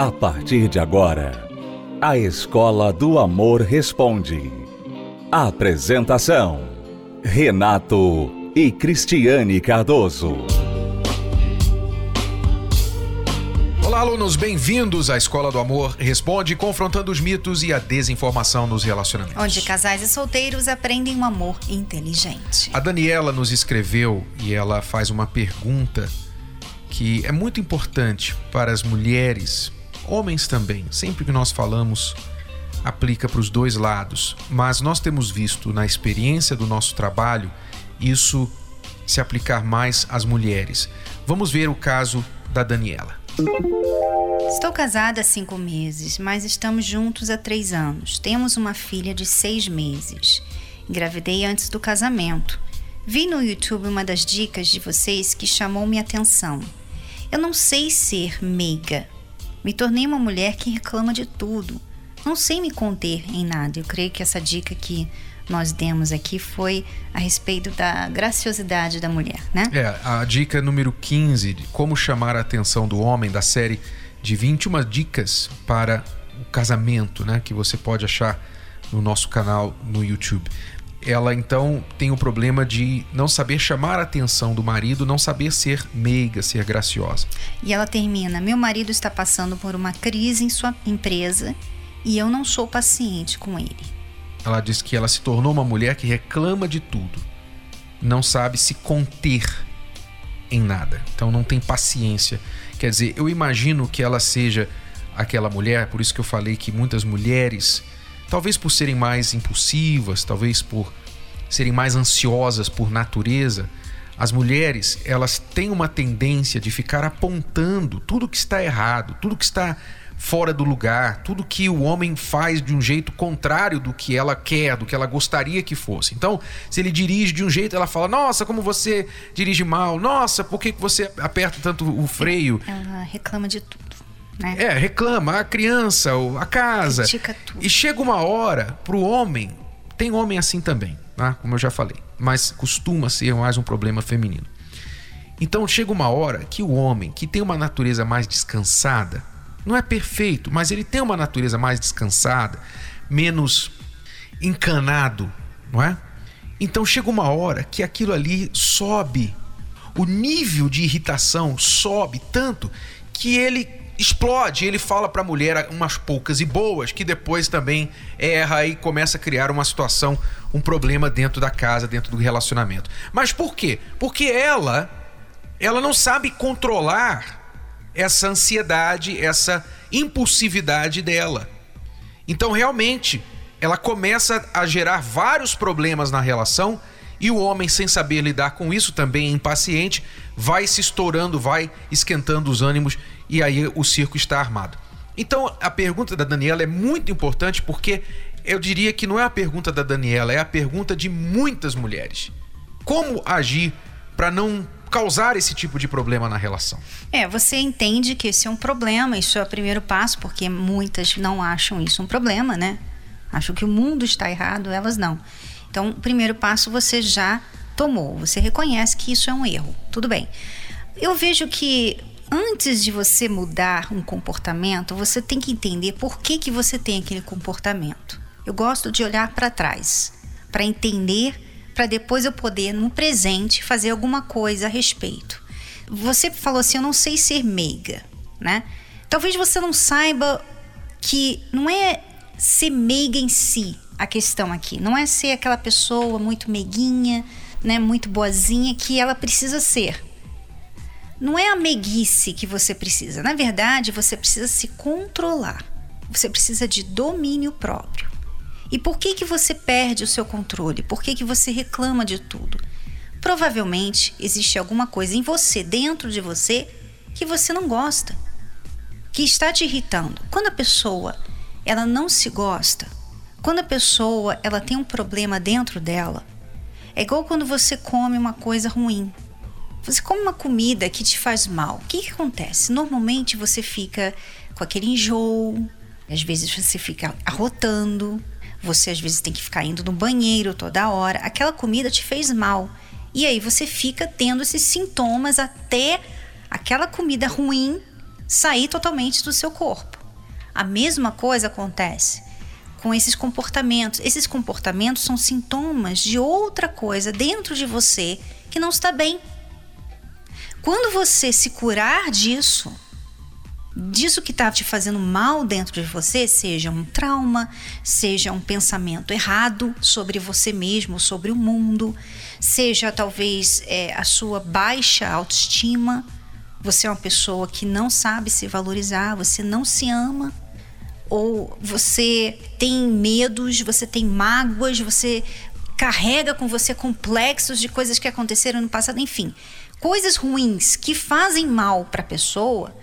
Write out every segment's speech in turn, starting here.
A partir de agora, a Escola do Amor Responde. Apresentação: Renato e Cristiane Cardoso. Olá, alunos, bem-vindos à Escola do Amor Responde, confrontando os mitos e a desinformação nos relacionamentos. Onde casais e solteiros aprendem um amor inteligente. A Daniela nos escreveu e ela faz uma pergunta que é muito importante para as mulheres, homens também. Sempre que nós falamos, aplica para os dois lados. Mas nós temos visto na experiência do nosso trabalho isso se aplicar mais às mulheres. Vamos ver o caso da Daniela. Estou casada há cinco meses, mas estamos juntos há três anos. Temos uma filha de seis meses. Engravidei antes do casamento. Vi no YouTube uma das dicas de vocês que chamou minha atenção. Eu não sei ser meiga. Me tornei uma mulher que reclama de tudo. Não sei me conter em nada. Eu creio que essa dica que nós demos aqui foi a respeito da graciosidade da mulher, né? É, a dica número 15 de como chamar a atenção do homem da série de 21 dicas para o casamento, né, que você pode achar no nosso canal no YouTube ela então tem o problema de não saber chamar a atenção do marido, não saber ser meiga, ser graciosa. E ela termina: Meu marido está passando por uma crise em sua empresa e eu não sou paciente com ele. Ela diz que ela se tornou uma mulher que reclama de tudo, não sabe se conter em nada, então não tem paciência. Quer dizer, eu imagino que ela seja aquela mulher, por isso que eu falei que muitas mulheres Talvez por serem mais impulsivas, talvez por serem mais ansiosas por natureza, as mulheres, elas têm uma tendência de ficar apontando tudo que está errado, tudo que está fora do lugar, tudo que o homem faz de um jeito contrário do que ela quer, do que ela gostaria que fosse. Então, se ele dirige de um jeito, ela fala: "Nossa, como você dirige mal. Nossa, por que você aperta tanto o freio?" Ela reclama de tudo né? É, reclama a criança, a casa. Critica tudo. E chega uma hora pro homem, tem homem assim também, né? como eu já falei, mas costuma ser mais um problema feminino. Então chega uma hora que o homem, que tem uma natureza mais descansada, não é perfeito, mas ele tem uma natureza mais descansada, menos encanado, não é? Então chega uma hora que aquilo ali sobe, o nível de irritação sobe tanto que ele explode. Ele fala para a mulher umas poucas e boas, que depois também erra e começa a criar uma situação, um problema dentro da casa, dentro do relacionamento. Mas por quê? Porque ela, ela não sabe controlar essa ansiedade, essa impulsividade dela. Então, realmente, ela começa a gerar vários problemas na relação e o homem, sem saber lidar com isso, também impaciente, vai se estourando, vai esquentando os ânimos e aí o circo está armado. Então a pergunta da Daniela é muito importante porque eu diria que não é a pergunta da Daniela, é a pergunta de muitas mulheres. Como agir para não causar esse tipo de problema na relação? É, você entende que esse é um problema, isso é o primeiro passo, porque muitas não acham isso um problema, né? Acham que o mundo está errado, elas não. Então, o primeiro passo você já tomou, você reconhece que isso é um erro. Tudo bem. Eu vejo que antes de você mudar um comportamento, você tem que entender por que, que você tem aquele comportamento. Eu gosto de olhar para trás, para entender, para depois eu poder, no presente, fazer alguma coisa a respeito. Você falou assim: eu não sei ser meiga, né? Talvez você não saiba que não é ser meiga em si a questão aqui, não é ser aquela pessoa muito meiguinha, né, muito boazinha que ela precisa ser não é a meiguice que você precisa. Na verdade, você precisa se controlar. Você precisa de domínio próprio. E por que que você perde o seu controle? Por que que você reclama de tudo? Provavelmente existe alguma coisa em você, dentro de você, que você não gosta, que está te irritando. Quando a pessoa ela não se gosta, quando a pessoa ela tem um problema dentro dela, é igual quando você come uma coisa ruim. Você come uma comida que te faz mal. O que, que acontece? Normalmente você fica com aquele enjoo, às vezes você fica arrotando, você às vezes tem que ficar indo no banheiro toda hora. Aquela comida te fez mal. E aí você fica tendo esses sintomas até aquela comida ruim sair totalmente do seu corpo. A mesma coisa acontece com esses comportamentos. Esses comportamentos são sintomas de outra coisa dentro de você que não está bem. Quando você se curar disso, disso que está te fazendo mal dentro de você, seja um trauma, seja um pensamento errado sobre você mesmo, sobre o mundo, seja talvez é, a sua baixa autoestima, você é uma pessoa que não sabe se valorizar, você não se ama, ou você tem medos, você tem mágoas, você carrega com você complexos de coisas que aconteceram no passado, enfim, coisas ruins que fazem mal para a pessoa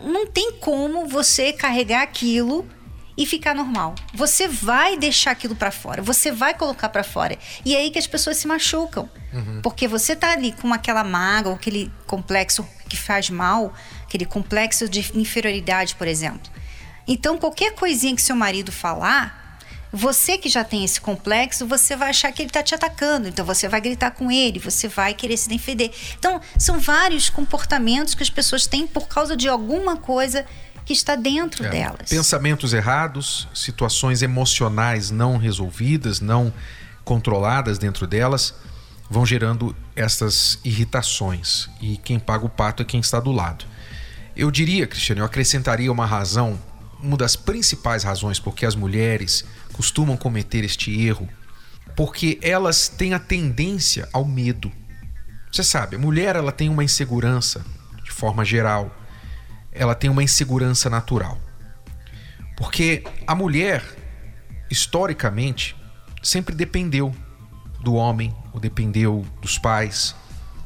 não tem como você carregar aquilo e ficar normal. Você vai deixar aquilo para fora, você vai colocar para fora. E é aí que as pessoas se machucam. Uhum. Porque você tá ali com aquela mágoa, aquele complexo que faz mal, aquele complexo de inferioridade, por exemplo. Então, qualquer coisinha que seu marido falar, você que já tem esse complexo, você vai achar que ele está te atacando, então você vai gritar com ele, você vai querer se defender. Então, são vários comportamentos que as pessoas têm por causa de alguma coisa que está dentro é, delas. Pensamentos errados, situações emocionais não resolvidas, não controladas dentro delas, vão gerando essas irritações. E quem paga o pato é quem está do lado. Eu diria, Cristiano, eu acrescentaria uma razão, uma das principais razões porque as mulheres costumam cometer este erro porque elas têm a tendência ao medo. Você sabe, a mulher ela tem uma insegurança de forma geral. Ela tem uma insegurança natural. Porque a mulher, historicamente, sempre dependeu do homem, ou dependeu dos pais.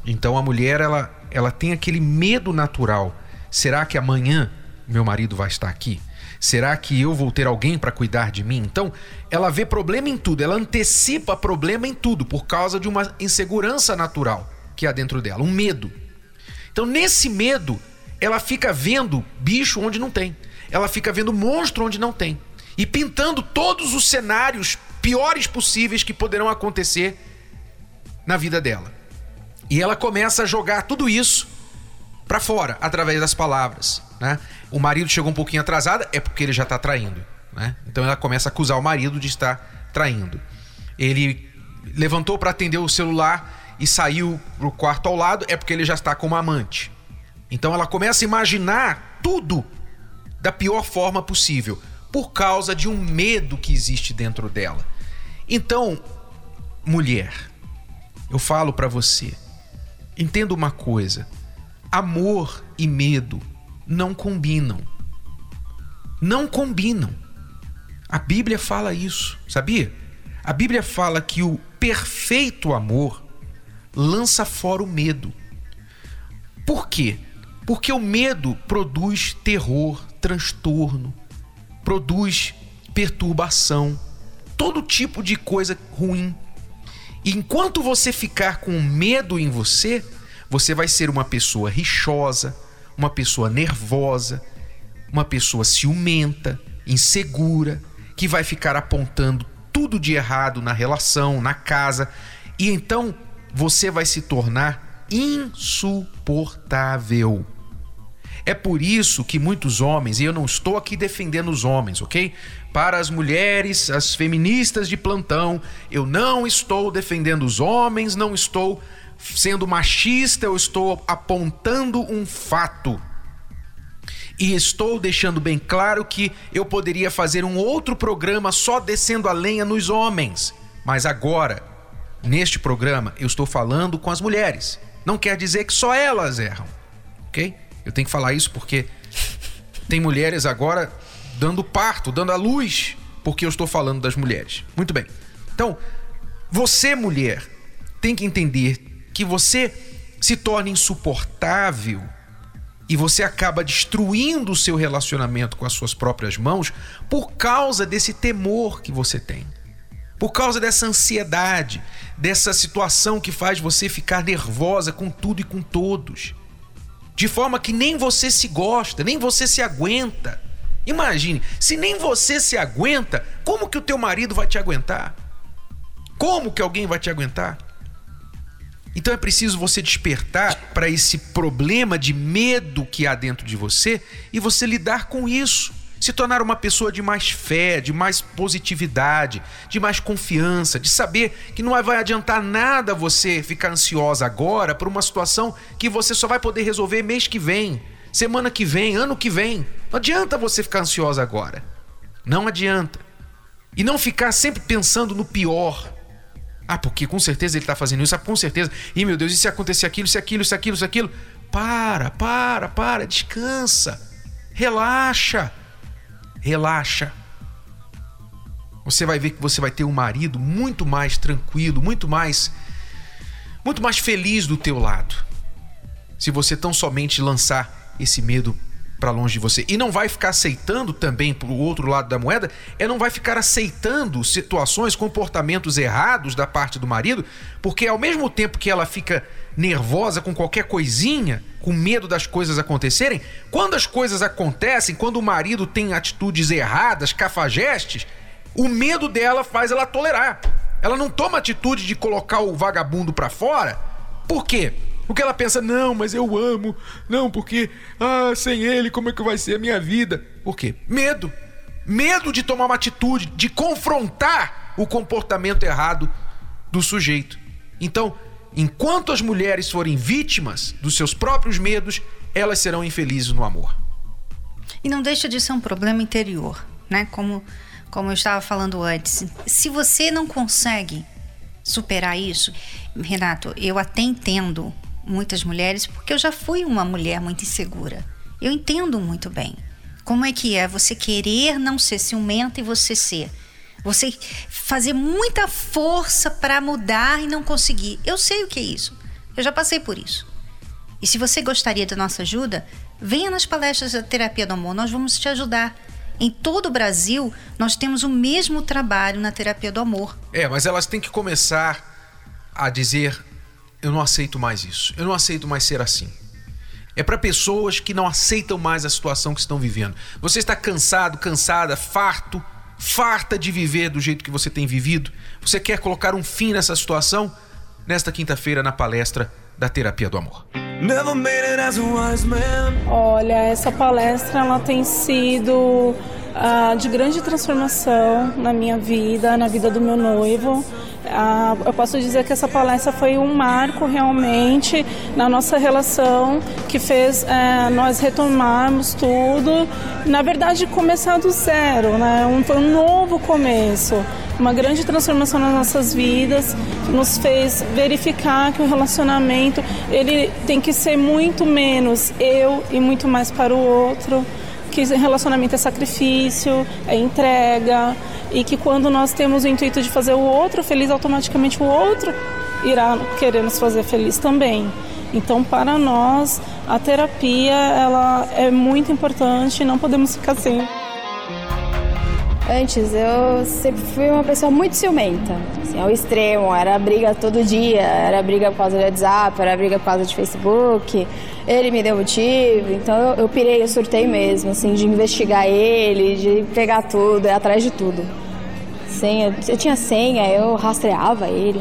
Então a mulher ela, ela tem aquele medo natural. Será que amanhã meu marido vai estar aqui? Será que eu vou ter alguém para cuidar de mim? Então, ela vê problema em tudo, ela antecipa problema em tudo por causa de uma insegurança natural que há dentro dela, um medo. Então, nesse medo, ela fica vendo bicho onde não tem. Ela fica vendo monstro onde não tem. E pintando todos os cenários piores possíveis que poderão acontecer na vida dela. E ela começa a jogar tudo isso para fora através das palavras. Né? O marido chegou um pouquinho atrasado, é porque ele já está traindo. Né? Então ela começa a acusar o marido de estar traindo. Ele levantou para atender o celular e saiu pro quarto ao lado, é porque ele já está com uma amante. Então ela começa a imaginar tudo da pior forma possível, por causa de um medo que existe dentro dela. Então, mulher, eu falo para você, entenda uma coisa: amor e medo não combinam. Não combinam. A Bíblia fala isso, sabia? A Bíblia fala que o perfeito amor lança fora o medo. Por quê? Porque o medo produz terror, transtorno, produz perturbação, todo tipo de coisa ruim. E enquanto você ficar com medo em você, você vai ser uma pessoa rixosa, uma pessoa nervosa, uma pessoa ciumenta, insegura, que vai ficar apontando tudo de errado na relação, na casa, e então você vai se tornar insuportável. É por isso que muitos homens, e eu não estou aqui defendendo os homens, ok? Para as mulheres, as feministas de plantão, eu não estou defendendo os homens, não estou sendo machista, eu estou apontando um fato. E estou deixando bem claro que eu poderia fazer um outro programa só descendo a lenha nos homens. Mas agora, neste programa, eu estou falando com as mulheres. Não quer dizer que só elas erram, ok? Eu tenho que falar isso porque tem mulheres agora dando parto, dando a luz, porque eu estou falando das mulheres. Muito bem. Então, você, mulher, tem que entender que você se torna insuportável e você acaba destruindo o seu relacionamento com as suas próprias mãos por causa desse temor que você tem. Por causa dessa ansiedade, dessa situação que faz você ficar nervosa com tudo e com todos. De forma que nem você se gosta, nem você se aguenta. Imagine, se nem você se aguenta, como que o teu marido vai te aguentar? Como que alguém vai te aguentar? Então é preciso você despertar para esse problema de medo que há dentro de você e você lidar com isso. Se tornar uma pessoa de mais fé, de mais positividade, de mais confiança, de saber que não vai adiantar nada você ficar ansiosa agora por uma situação que você só vai poder resolver mês que vem, semana que vem, ano que vem. Não adianta você ficar ansiosa agora. Não adianta. E não ficar sempre pensando no pior. Ah, porque com certeza ele está fazendo isso, ah, com certeza. E meu Deus, e se acontecer aquilo, se aquilo, se aquilo, se aquilo? Para, para, para, descansa. Relaxa. Relaxa. Você vai ver que você vai ter um marido muito mais tranquilo, muito mais muito mais feliz do teu lado. Se você tão somente lançar esse medo para longe de você. E não vai ficar aceitando também para o outro lado da moeda, é não vai ficar aceitando situações, comportamentos errados da parte do marido, porque ao mesmo tempo que ela fica nervosa com qualquer coisinha, com medo das coisas acontecerem, quando as coisas acontecem, quando o marido tem atitudes erradas, cafajestes, o medo dela faz ela tolerar. Ela não toma atitude de colocar o vagabundo para fora. Por quê? Porque ela pensa, não, mas eu amo. Não, porque, ah, sem ele, como é que vai ser a minha vida? Por quê? Medo. Medo de tomar uma atitude, de confrontar o comportamento errado do sujeito. Então, enquanto as mulheres forem vítimas dos seus próprios medos, elas serão infelizes no amor. E não deixa de ser um problema interior, né? Como, como eu estava falando antes. Se você não consegue superar isso, Renato, eu até entendo muitas mulheres, porque eu já fui uma mulher muito insegura. Eu entendo muito bem. Como é que é você querer não ser ciumenta e você ser? Você fazer muita força para mudar e não conseguir. Eu sei o que é isso. Eu já passei por isso. E se você gostaria da nossa ajuda, venha nas palestras da Terapia do Amor, nós vamos te ajudar. Em todo o Brasil, nós temos o mesmo trabalho na Terapia do Amor. É, mas elas têm que começar a dizer eu não aceito mais isso. Eu não aceito mais ser assim. É para pessoas que não aceitam mais a situação que estão vivendo. Você está cansado, cansada, farto, farta de viver do jeito que você tem vivido. Você quer colocar um fim nessa situação? Nesta quinta-feira, na palestra da Terapia do Amor. Olha, essa palestra ela tem sido uh, de grande transformação na minha vida, na vida do meu noivo. Ah, eu posso dizer que essa palestra foi um marco realmente na nossa relação que fez é, nós retomarmos tudo. Na verdade, começar do zero, né? Um, foi um novo começo, uma grande transformação nas nossas vidas, nos fez verificar que o relacionamento ele tem que ser muito menos eu e muito mais para o outro que relacionamento é sacrifício, é entrega e que quando nós temos o intuito de fazer o outro feliz, automaticamente o outro irá querer nos fazer feliz também. Então, para nós, a terapia ela é muito importante, não podemos ficar sem. Antes eu sempre fui uma pessoa muito ciumenta, assim, ao extremo. Era briga todo dia, era briga por causa do WhatsApp, era briga por causa de Facebook. Ele me deu motivo, então eu, eu pirei, eu surtei mesmo, assim, de investigar ele, de pegar tudo, ir atrás de tudo. Senha, eu tinha senha, eu rastreava ele.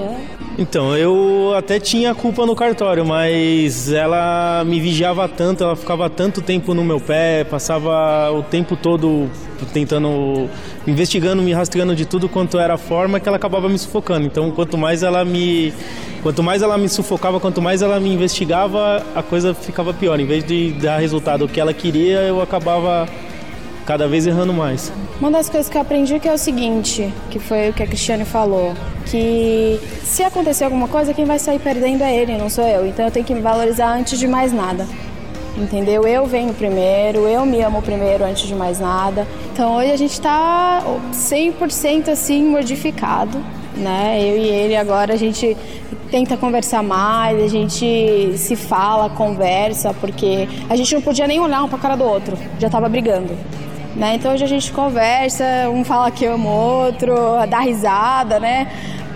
Então, eu até tinha culpa no cartório, mas ela me vigiava tanto, ela ficava tanto tempo no meu pé, passava o tempo todo tentando, investigando, me rastreando de tudo quanto era forma, que ela acabava me sufocando. Então, quanto mais ela me, quanto mais ela me sufocava, quanto mais ela me investigava, a coisa ficava pior. Em vez de dar resultado que ela queria, eu acabava cada vez errando mais. Uma das coisas que eu aprendi que é o seguinte, que foi o que a Cristiane falou, que se acontecer alguma coisa, quem vai sair perdendo é ele, não sou eu. Então eu tenho que me valorizar antes de mais nada. Entendeu? Eu venho primeiro, eu me amo primeiro antes de mais nada. Então hoje a gente está 100% assim modificado, né? Eu e ele agora a gente tenta conversar mais, a gente se fala, conversa, porque a gente não podia nem olhar um para a cara do outro, já estava brigando. Né? Então hoje a gente conversa, um fala que ama o outro, dá risada, né?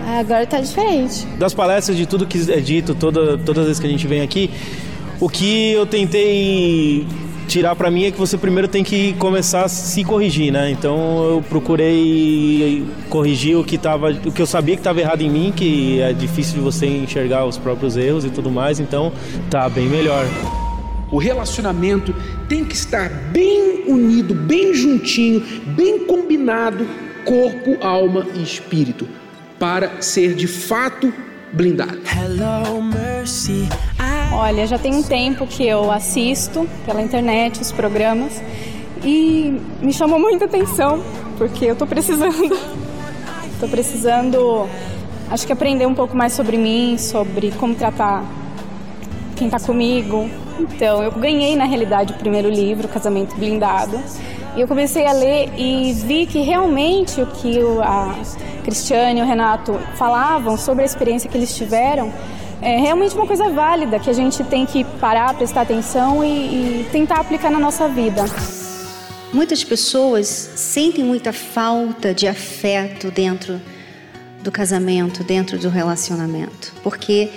Agora tá diferente. Das palestras, de tudo que é dito, toda, todas as vezes que a gente vem aqui, o que eu tentei tirar para mim é que você primeiro tem que começar a se corrigir, né? Então eu procurei corrigir o que tava, o que eu sabia que estava errado em mim, que é difícil de você enxergar os próprios erros e tudo mais, então tá bem melhor. O relacionamento tem que estar bem unido, bem juntinho, bem combinado, corpo, alma e espírito, para ser de fato blindado. Hello, Mercy. Olha, já tem um tempo que eu assisto pela internet os programas e me chamou muita atenção porque eu tô precisando, tô precisando, acho que aprender um pouco mais sobre mim, sobre como tratar quem tá comigo. Então, eu ganhei na realidade o primeiro livro, Casamento Blindado, e eu comecei a ler e vi que realmente o que a Cristiane e o Renato falavam sobre a experiência que eles tiveram é realmente uma coisa válida que a gente tem que parar, prestar atenção e, e tentar aplicar na nossa vida. Muitas pessoas sentem muita falta de afeto dentro do casamento, dentro do relacionamento, porque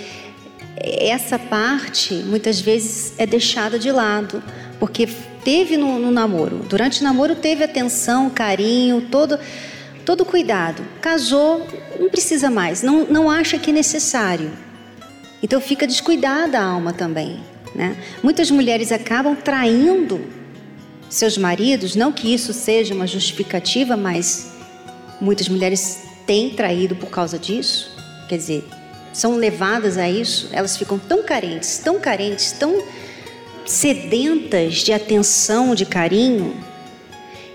essa parte muitas vezes é deixada de lado, porque teve no, no namoro, durante o namoro teve atenção, carinho, todo todo cuidado. Casou, não precisa mais, não, não acha que é necessário. Então fica descuidada a alma também. Né? Muitas mulheres acabam traindo seus maridos, não que isso seja uma justificativa, mas muitas mulheres têm traído por causa disso. Quer dizer, são levadas a isso, elas ficam tão carentes, tão carentes, tão sedentas de atenção, de carinho,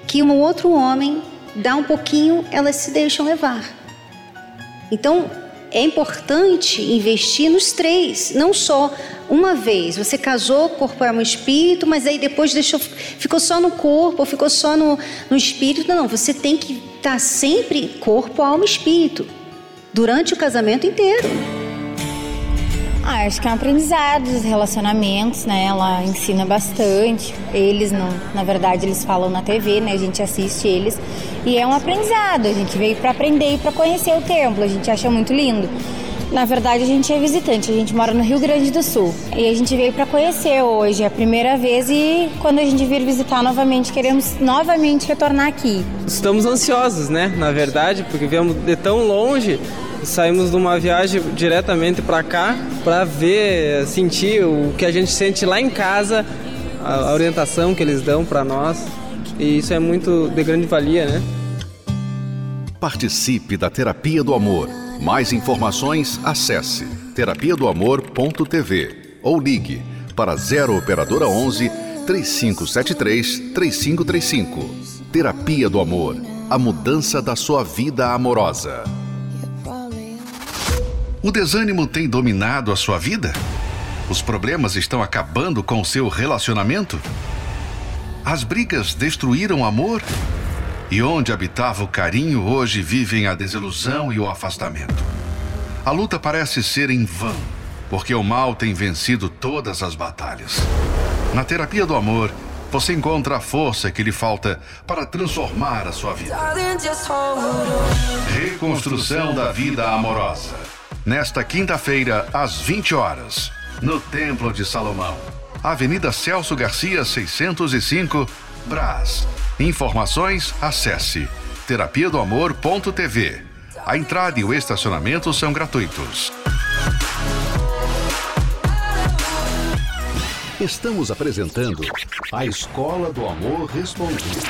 que um outro homem dá um pouquinho, elas se deixam levar. Então, é importante investir nos três, não só uma vez. Você casou corpo, alma e espírito, mas aí depois deixou, ficou só no corpo, ou ficou só no, no espírito. Não, você tem que estar sempre corpo, alma e espírito durante o casamento inteiro. Ah, acho que é um aprendizado dos relacionamentos, né? Ela ensina bastante. Eles, não, na verdade, eles falam na TV, né? A gente assiste eles. E é um aprendizado. A gente veio para aprender e para conhecer o templo. A gente acha muito lindo. Na verdade, a gente é visitante, a gente mora no Rio Grande do Sul. E a gente veio para conhecer hoje, é a primeira vez e quando a gente vir visitar novamente, queremos novamente retornar aqui. Estamos ansiosos, né? Na verdade, porque viemos de tão longe saímos de uma viagem diretamente para cá para ver, sentir o que a gente sente lá em casa, a orientação que eles dão para nós. E isso é muito de grande valia, né? Participe da Terapia do Amor. Mais informações, acesse terapia do amor.tv ou ligue para 0 operadora 11 3573 3535. Terapia do Amor. A mudança da sua vida amorosa. O desânimo tem dominado a sua vida? Os problemas estão acabando com o seu relacionamento? As brigas destruíram o amor? E onde habitava o carinho, hoje vivem a desilusão e o afastamento. A luta parece ser em vão, porque o mal tem vencido todas as batalhas. Na terapia do amor, você encontra a força que lhe falta para transformar a sua vida. Reconstrução da vida amorosa nesta quinta-feira, às 20 horas, no Templo de Salomão. Avenida Celso Garcia, 605, Brás. Informações, acesse terapia do amor.tv. A entrada e o estacionamento são gratuitos. Estamos apresentando a Escola do Amor Respondido.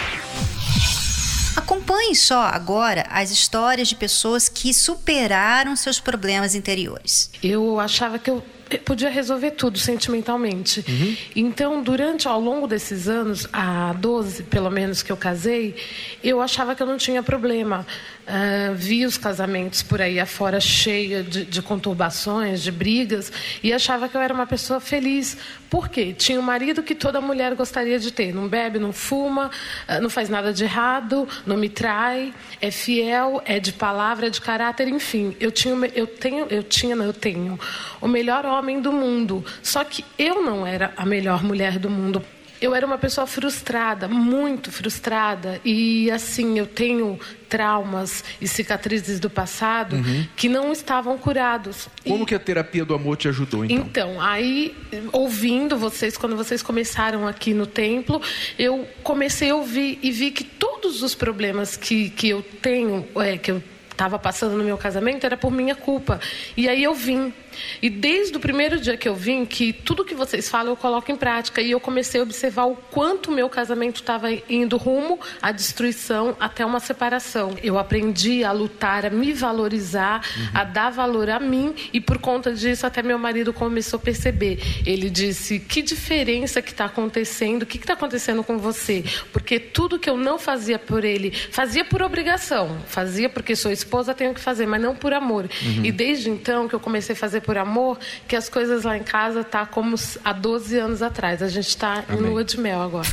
Acompanhe só agora as histórias de pessoas que superaram seus problemas interiores. Eu achava que eu podia resolver tudo sentimentalmente. Uhum. Então, durante, ao longo desses anos, há 12 pelo menos que eu casei, eu achava que eu não tinha problema. Uh, vi os casamentos por aí afora cheia de, de, conturbações, de brigas, e achava que eu era uma pessoa feliz. Por quê? Tinha um marido que toda mulher gostaria de ter. Não bebe, não fuma, uh, não faz nada de errado, não me trai, é fiel, é de palavra, é de caráter, enfim. Eu tinha, eu tenho, eu tinha, não, eu tenho o melhor homem do mundo. Só que eu não era a melhor mulher do mundo. eu era uma pessoa frustrada, muito frustrada. E assim, eu tenho traumas e cicatrizes do passado uhum. que não estavam curados. Como e... que a terapia do amor te ajudou, então? Então, aí, ouvindo vocês, quando vocês começaram aqui no templo, eu comecei a ouvir e vi que todos os problemas que, que eu tenho, é, que eu estava passando no meu casamento era por minha culpa. E aí eu vim e desde o primeiro dia que eu vim, que tudo que vocês falam eu coloco em prática. E eu comecei a observar o quanto o meu casamento estava indo rumo à destruição até uma separação. Eu aprendi a lutar, a me valorizar, uhum. a dar valor a mim. E por conta disso, até meu marido começou a perceber. Ele disse: Que diferença que está acontecendo? O que está acontecendo com você? Porque tudo que eu não fazia por ele, fazia por obrigação. Fazia porque sou esposa, tenho que fazer, mas não por amor. Uhum. E desde então que eu comecei a fazer por por amor, que as coisas lá em casa tá como há 12 anos atrás. A gente está em lua de mel agora.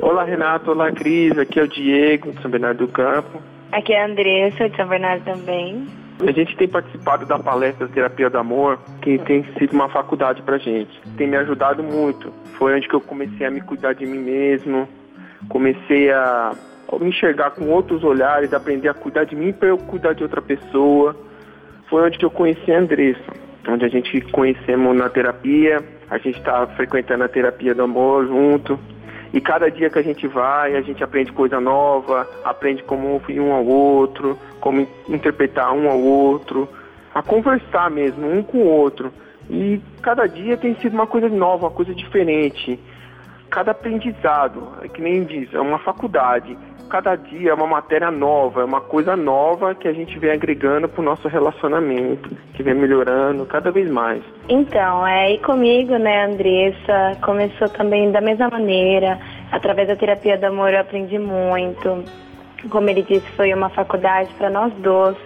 Olá, Renato. Olá, Cris. Aqui é o Diego, de São Bernardo do Campo. Aqui é a Andressa, de São Bernardo também. A gente tem participado da palestra Terapia do Amor, que tem sido uma faculdade pra gente. Tem me ajudado muito. Foi onde que eu comecei a me cuidar de mim mesmo, comecei a me enxergar com outros olhares, aprender a cuidar de mim para eu cuidar de outra pessoa. Foi onde eu conheci a Andressa, onde a gente conhecemos na terapia, a gente está frequentando a terapia do amor junto. E cada dia que a gente vai, a gente aprende coisa nova, aprende como ouvir um ao outro, como interpretar um ao outro, a conversar mesmo, um com o outro. E cada dia tem sido uma coisa nova, uma coisa diferente. Cada aprendizado, é que nem diz, é uma faculdade cada dia é uma matéria nova, é uma coisa nova que a gente vem agregando para o nosso relacionamento, que vem melhorando cada vez mais. Então, é, e comigo, né, Andressa, começou também da mesma maneira, através da terapia do amor eu aprendi muito. Como ele disse, foi uma faculdade para nós dois.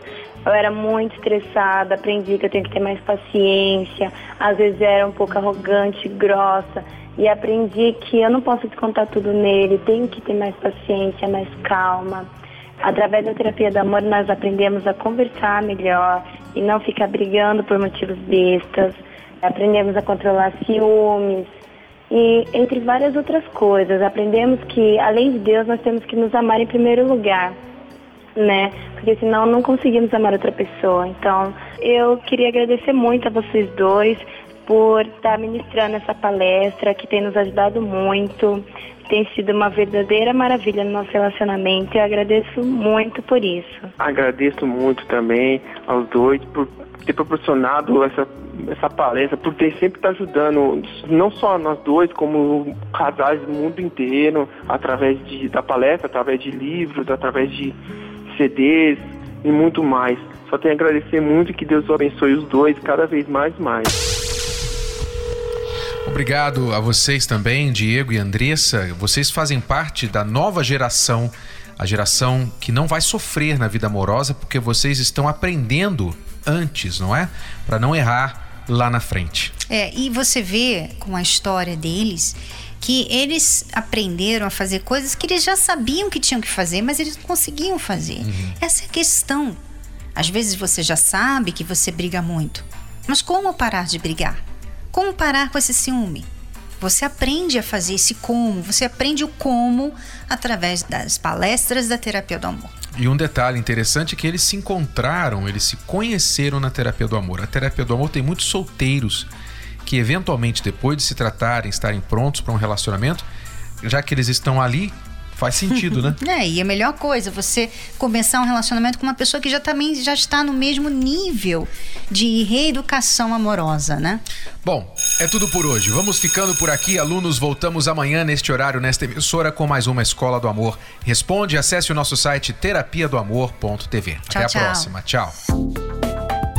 Eu era muito estressada, aprendi que eu tenho que ter mais paciência, às vezes era um pouco arrogante, grossa e aprendi que eu não posso descontar tudo nele, tenho que ter mais paciência, mais calma. Através da terapia do amor, nós aprendemos a conversar melhor e não ficar brigando por motivos bestas. Aprendemos a controlar ciúmes e entre várias outras coisas. Aprendemos que, além de Deus, nós temos que nos amar em primeiro lugar, né? Porque senão não conseguimos amar outra pessoa. Então, eu queria agradecer muito a vocês dois por estar ministrando essa palestra que tem nos ajudado muito. Tem sido uma verdadeira maravilha no nosso relacionamento e eu agradeço muito por isso. Agradeço muito também aos dois por ter proporcionado essa, essa palestra, por ter sempre estar ajudando, não só nós dois, como casais do mundo inteiro, através de, da palestra, através de livros, através de CDs e muito mais. Só tenho a agradecer muito e que Deus abençoe os dois cada vez mais mais. Obrigado a vocês também, Diego e Andressa. Vocês fazem parte da nova geração, a geração que não vai sofrer na vida amorosa porque vocês estão aprendendo antes, não é? Para não errar lá na frente. É, e você vê com a história deles que eles aprenderam a fazer coisas que eles já sabiam que tinham que fazer, mas eles não conseguiam fazer. Uhum. Essa é a questão. Às vezes você já sabe que você briga muito, mas como parar de brigar? Como parar com esse ciúme? Você aprende a fazer esse como, você aprende o como através das palestras da terapia do amor. E um detalhe interessante é que eles se encontraram, eles se conheceram na terapia do amor. A terapia do amor tem muitos solteiros que, eventualmente, depois de se tratarem, estarem prontos para um relacionamento, já que eles estão ali, Faz sentido, né? é, e a melhor coisa, você começar um relacionamento com uma pessoa que já também já está no mesmo nível de reeducação amorosa, né? Bom, é tudo por hoje. Vamos ficando por aqui, alunos. Voltamos amanhã neste horário, nesta emissora, com mais uma Escola do Amor. Responde, acesse o nosso site terapia do amor.tv. Até a tchau. próxima. Tchau.